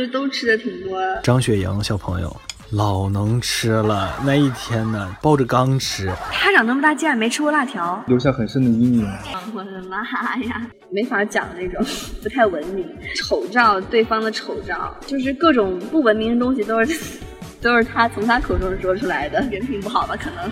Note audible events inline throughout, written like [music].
就都吃的挺多。张雪莹小朋友老能吃了，那一天呢抱着缸吃。他长那么大竟然没吃过辣条，留下很深的阴影。我的妈呀，没法讲那种不太文明，丑照对方的丑照，就是各种不文明的东西都是 [laughs] 都是他从他口中说出来的，人品不好吧可能。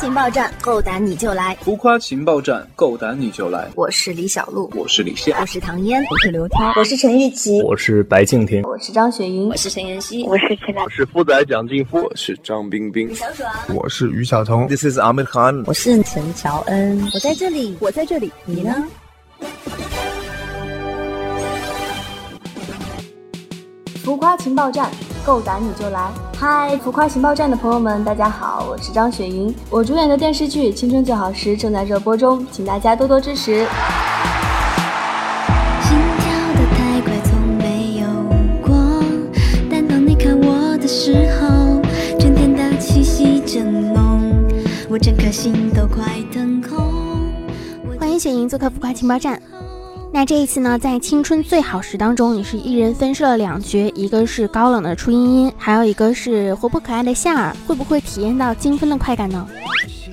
情报站，够胆你就来！浮夸情报站，够胆你就来！我是李小璐，我是李现，我是唐嫣，我是刘涛，我是陈钰琪，我是白敬亭，我是张雪迎，我是陈妍希，我是陈我是富仔蒋劲夫，我是张冰冰，小爽，我是于晓彤，This is Amir Khan，我是陈乔恩，我在这里，我在这里，你呢？浮夸情报站，够胆你就来！嗨，浮夸情报站的朋友们，大家好，我是张雪莹，我主演的电视剧《青春最好时》正在热播中，请大家多多支持。心跳的太快，从没有过，但当你看我的时候，春天的气息真浓，我整颗心都快腾空。欢迎雪莹做客浮夸情报站。那这一次呢，在《青春最好时》当中，你是一人分饰了两角，一个是高冷的初音音，还有一个是活泼可爱的夏尔，会不会体验到精分的快感呢？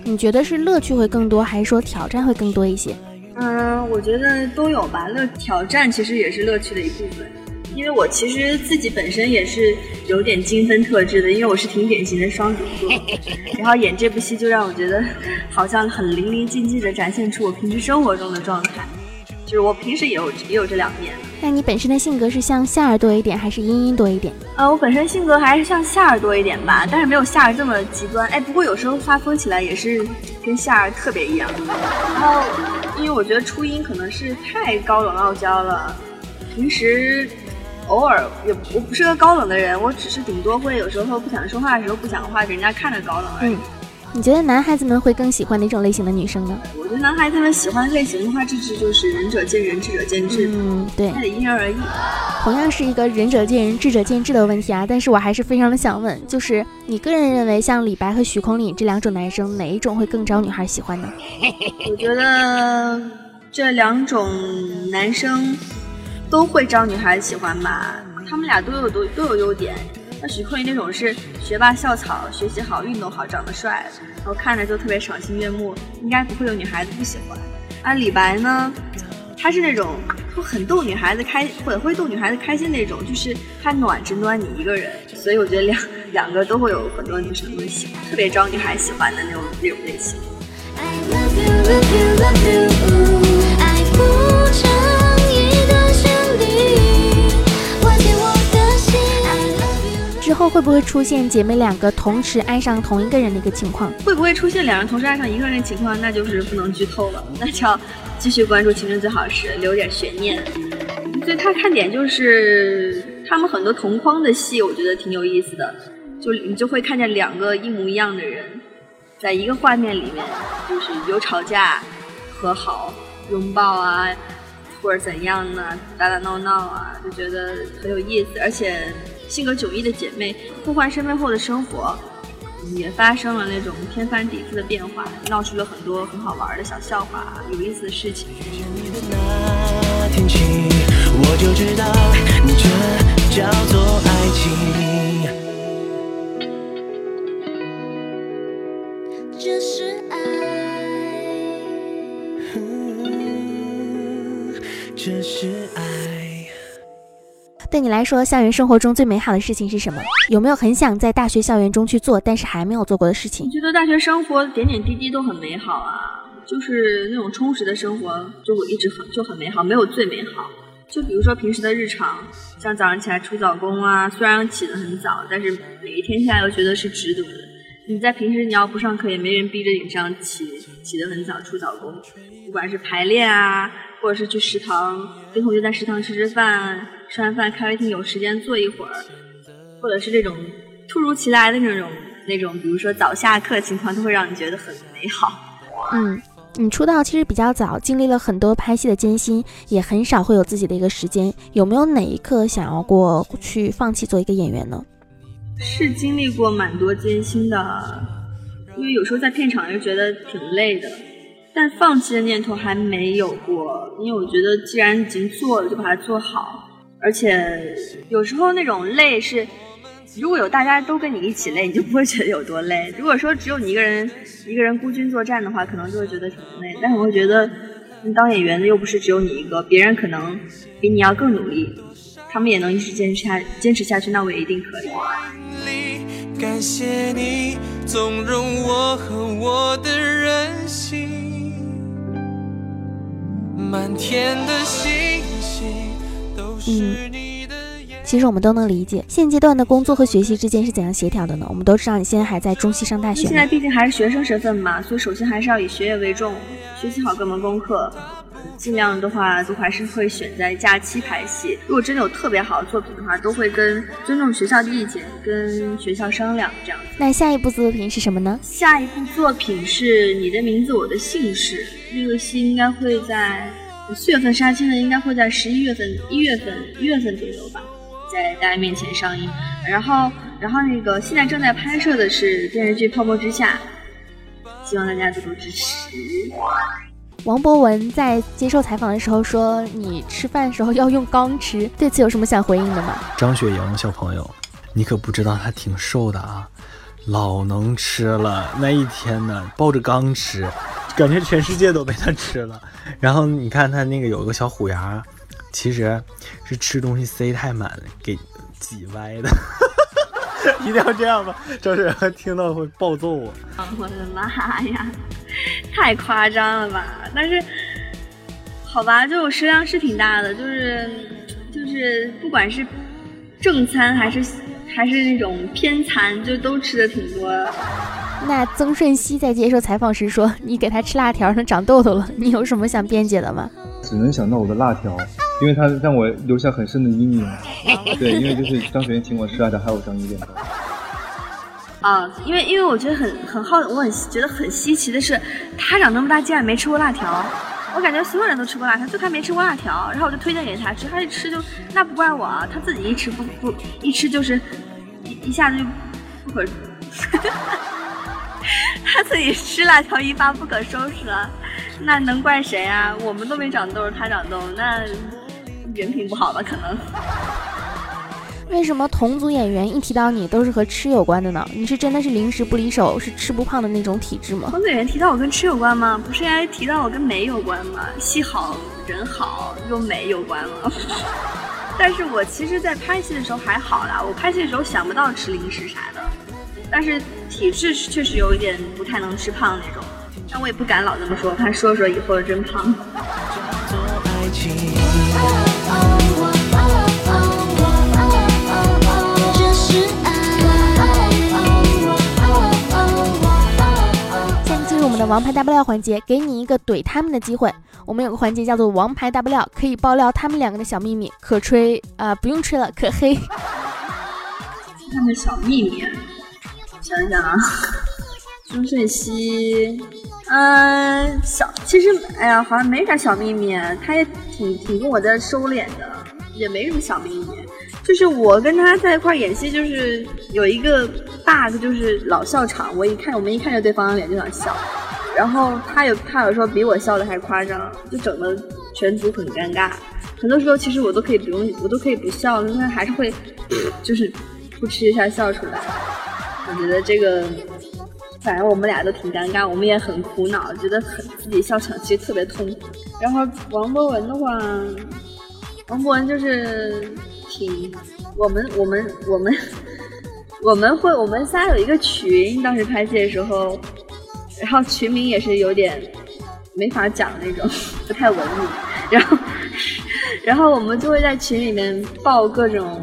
你觉得是乐趣会更多，还是说挑战会更多一些？嗯，我觉得都有吧。乐挑战其实也是乐趣的一部分，因为我其实自己本身也是有点精分特质的，因为我是挺典型的双子座，然后演这部戏就让我觉得好像很淋漓尽致的展现出我平时生活中的状态。就是我平时也有也有这两面。那你本身的性格是像夏儿多一点，还是茵茵多一点？呃，我本身性格还是像夏儿多一点吧，但是没有夏儿这么极端。哎，不过有时候发疯起来也是跟夏儿特别一样。然后，因为我觉得初音可能是太高冷傲娇了，平时偶尔也我不是个高冷的人，我只是顶多会有时候不想说话的时候不讲话，给人家看着高冷而已。你觉得男孩子们会更喜欢哪种类型的女生呢？我觉得男孩子们喜欢类型的话，这这就是仁者见仁，智者见智。嗯，对，那得因人而异。同样是一个仁者见仁，智者见智的问题啊，但是我还是非常的想问，就是你个人认为，像李白和许孔领这两种男生，哪一种会更招女孩喜欢呢？我觉得这两种男生都会招女孩喜欢吧，他们俩都有都都有优点。那许慧那种是学霸校草，学习好，运动好，长得帅，然后看着就特别赏心悦目，应该不会有女孩子不喜欢。而李白呢，他是那种会很逗女孩子开，会会逗女孩子开心那种，就是他暖只暖你一个人，所以我觉得两两个都会有很多女生会喜欢，特别招女孩喜欢的那种那种类型。之后会不会出现姐妹两个同时爱上同一个人的一个情况？会不会出现两人同时爱上一个人的情况？那就是不能剧透了，[laughs] 那就要继续关注《青春最好时》，留点悬念。所以他看点就是他们很多同框的戏，我觉得挺有意思的。就你就会看见两个一模一样的人，在一个画面里面，就是有吵架、和好、拥抱啊，或者怎样呢，打打闹闹啊，就觉得很有意思，而且。性格迥异的姐妹互换身份后的生活，也发生了那种天翻地覆的变化，闹出了很多很好玩的小笑话，有意思的事情。我就知道，你这叫做爱情。这是爱，这是爱。对你来说，校园生活中最美好的事情是什么？有没有很想在大学校园中去做，但是还没有做过的事情？我觉得大学生活点点滴滴都很美好啊，就是那种充实的生活，就我一直很就很美好，没有最美好。就比如说平时的日常，像早上起来出早工啊，虽然起得很早，但是每一天下来，都觉得是值得的。你在平时你要不上课，也没人逼着你这样起起得很早出早工，不管是排练啊，或者是去食堂跟同学在食堂吃吃饭。吃完饭，咖啡厅有时间坐一会儿，或者是这种突如其来的那种那种，比如说早下课情况，都会让你觉得很美好。嗯，你出道其实比较早，经历了很多拍戏的艰辛，也很少会有自己的一个时间。有没有哪一刻想要过去放弃做一个演员呢？是经历过蛮多艰辛的，因为有时候在片场就觉得挺累的。但放弃的念头还没有过，因为我觉得既然已经做了，就把它做好。而且有时候那种累是，如果有大家都跟你一起累，你就不会觉得有多累。如果说只有你一个人一个人孤军作战的话，可能就会觉得挺累。但是我会觉得，当演员的又不是只有你一个，别人可能比你要更努力，他们也能一直坚持下坚持下去，那我也一定可以。感谢你纵容我和我的任性，满天的星星都是你的眼。其实我们都能理解，现阶段的工作和学习之间是怎样协调的呢？我们都知道你现在还在中戏上大学，现在毕竟还是学生身份嘛，所以首先还是要以学业为重，学习好各门功课。尽量的话，都还是会选在假期拍戏。如果真的有特别好的作品的话，都会跟尊重学校的意见，跟学校商量这样子。那下一部作品是什么呢？下一部作品是你的名字，我的姓氏。那个戏应该会在四月份杀青的，应该会在十一月份、一月份、一月份左右吧，在大家面前上映。然后，然后那个现在正在拍摄的是电视剧《泡沫之夏》，希望大家多多支持。王博文在接受采访的时候说：“你吃饭的时候 [laughs] 要用缸吃。”对此有什么想回应的吗？张雪莹小朋友，你可不知道他挺瘦的啊，老能吃了。那一天呢，抱着缸吃，感觉全世界都被他吃了。然后你看他那个有个小虎牙，其实是吃东西塞太满了，给挤歪的。[laughs] 一定要这样吗？张雪莹听到会暴揍我。我的妈呀！[laughs] 太夸张了吧！但是，好吧，就食量是挺大的，就是就是不管是正餐还是还是那种偏餐，就都吃的挺多。那曾舜晞在接受采访时说：“你给他吃辣条，能长痘痘了。”你有什么想辩解的吗？只能想到我的辣条，因为他让我留下很深的阴影。[laughs] 对，因为就是张学友请我吃辣条，还有张一面包。啊，因为因为我觉得很很好，我很觉得很稀奇的是，他长那么大竟然没吃过辣条。我感觉所有人都吃过辣条，就他没吃过辣条。然后我就推荐给他吃，他一吃就那不怪我啊，他自己一吃不不一吃就是一一下子就不可，[laughs] 他自己吃辣条一发不可收拾了，那能怪谁啊？我们都没长痘，他长痘，那人品不好吧？可能。为什么同组演员一提到你都是和吃有关的呢？你是真的是零食不离手，是吃不胖的那种体质吗？同组演员提到我跟吃有关吗？不是应该提到我跟美有关吗？戏好人好又美有关吗？[laughs] 但是我其实，在拍戏的时候还好啦，我拍戏的时候想不到吃零食啥的，但是体质确实有一点不太能吃胖那种，但我也不敢老这么说，怕说说以后真胖。的王牌大爆料环节，给你一个怼他们的机会。我们有个环节叫做王牌大爆料，可以爆料他们两个的小秘密，可吹啊，不用吹了，可黑。他们小秘密，想一想啊，孙顺熙，嗯，小，其实哎呀，好像没啥小秘密，他也挺挺跟我在收敛的，也没什么小秘密。就是我跟他在一块演戏，就是有一个 bug，就是老笑场。我一看，我们一看着对方的脸就想笑。然后他有他有时候比我笑的还夸张，就整的全组很尴尬。很多时候其实我都可以不用，我都可以不笑，但他还是会，就是扑哧一下笑出来。我觉得这个，反正我们俩都挺尴尬，我们也很苦恼，觉得很自己笑场其实特别痛苦。然后王博文的话，王博文就是挺我们我们我们 [laughs] 我们会我们仨有一个群，当时拍戏的时候。然后群名也是有点没法讲那种，不太文明。然后，然后我们就会在群里面爆各种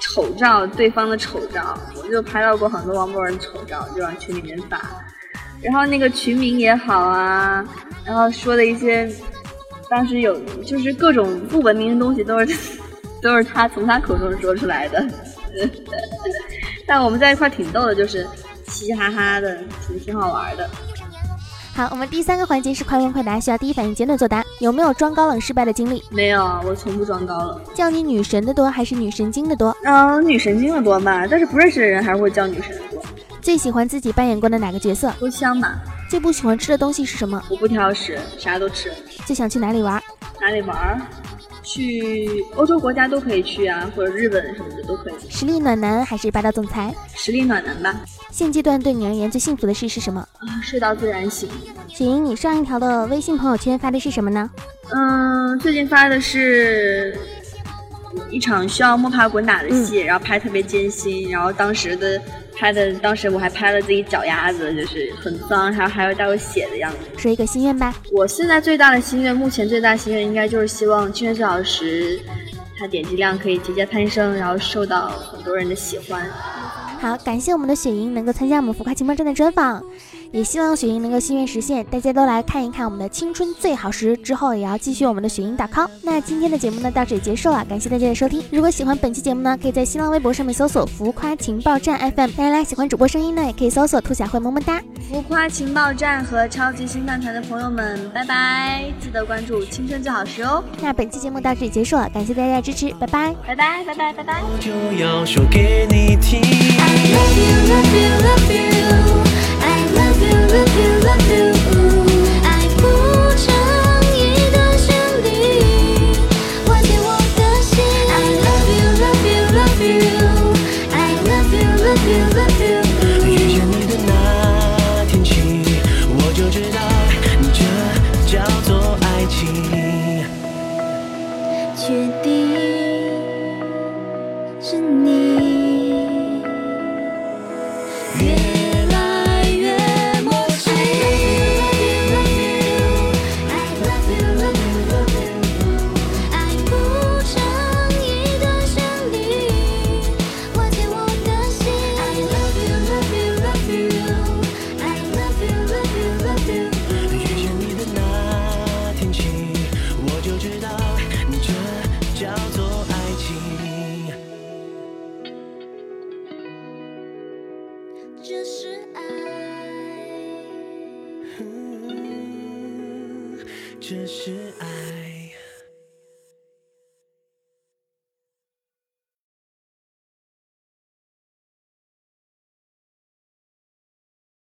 丑照，对方的丑照。我就拍到过很多王博文丑照，就往群里面发。然后那个群名也好啊，然后说的一些，当时有就是各种不文明的东西，都是 [laughs] 都是他从他口中说出来的。[laughs] 但我们在一块挺逗的，就是。嘻嘻哈哈的，挺挺好玩的。好，我们第三个环节是快问快答，需要第一反应简短作答。有没有装高冷失败的经历？没有，我从不装高冷。叫你女神的多还是女神经的多？嗯，女神经的多吧，但是不认识的人还是会叫女神的多。最喜欢自己扮演过的哪个角色？秋香吧。最不喜欢吃的东西是什么？我不挑食，啥都吃。最想去哪里玩？哪里玩？去欧洲国家都可以去啊，或者日本什么的都可以。实力暖男还是霸道总裁？实力暖男吧。现阶段对你而言最幸福的事是什么？啊，睡到自然醒。雪莹，你上一条的微信朋友圈发的是什么呢？嗯，最近发的是一场需要摸爬滚打的戏，然后拍特别艰辛，然后当时的。拍的当时我还拍了自己脚丫子，就是很脏，还还有带有血的样子。说一个心愿吧。我现在最大的心愿，目前最大心愿应该就是希望《青春最小时》它点击量可以节节攀升，然后受到很多人的喜欢。好，感谢我们的雪莹能够参加我们浮夸情报站的专访。也希望雪莹能够心愿实现，大家都来看一看我们的青春最好时。之后也要继续我们的雪莹打 call。那今天的节目呢，到这里结束了，感谢大家的收听。如果喜欢本期节目呢，可以在新浪微博上面搜索“浮夸情报站 FM”。当然啦，喜欢主播声音呢，也可以搜索“兔小慧么么哒”。浮夸情报站和超级星饭团的朋友们，拜拜！记得关注青春最好时哦。那本期节目到这里结束了，感谢大家的支持，拜拜，拜拜，拜拜，拜拜。love you, love you. 这是爱。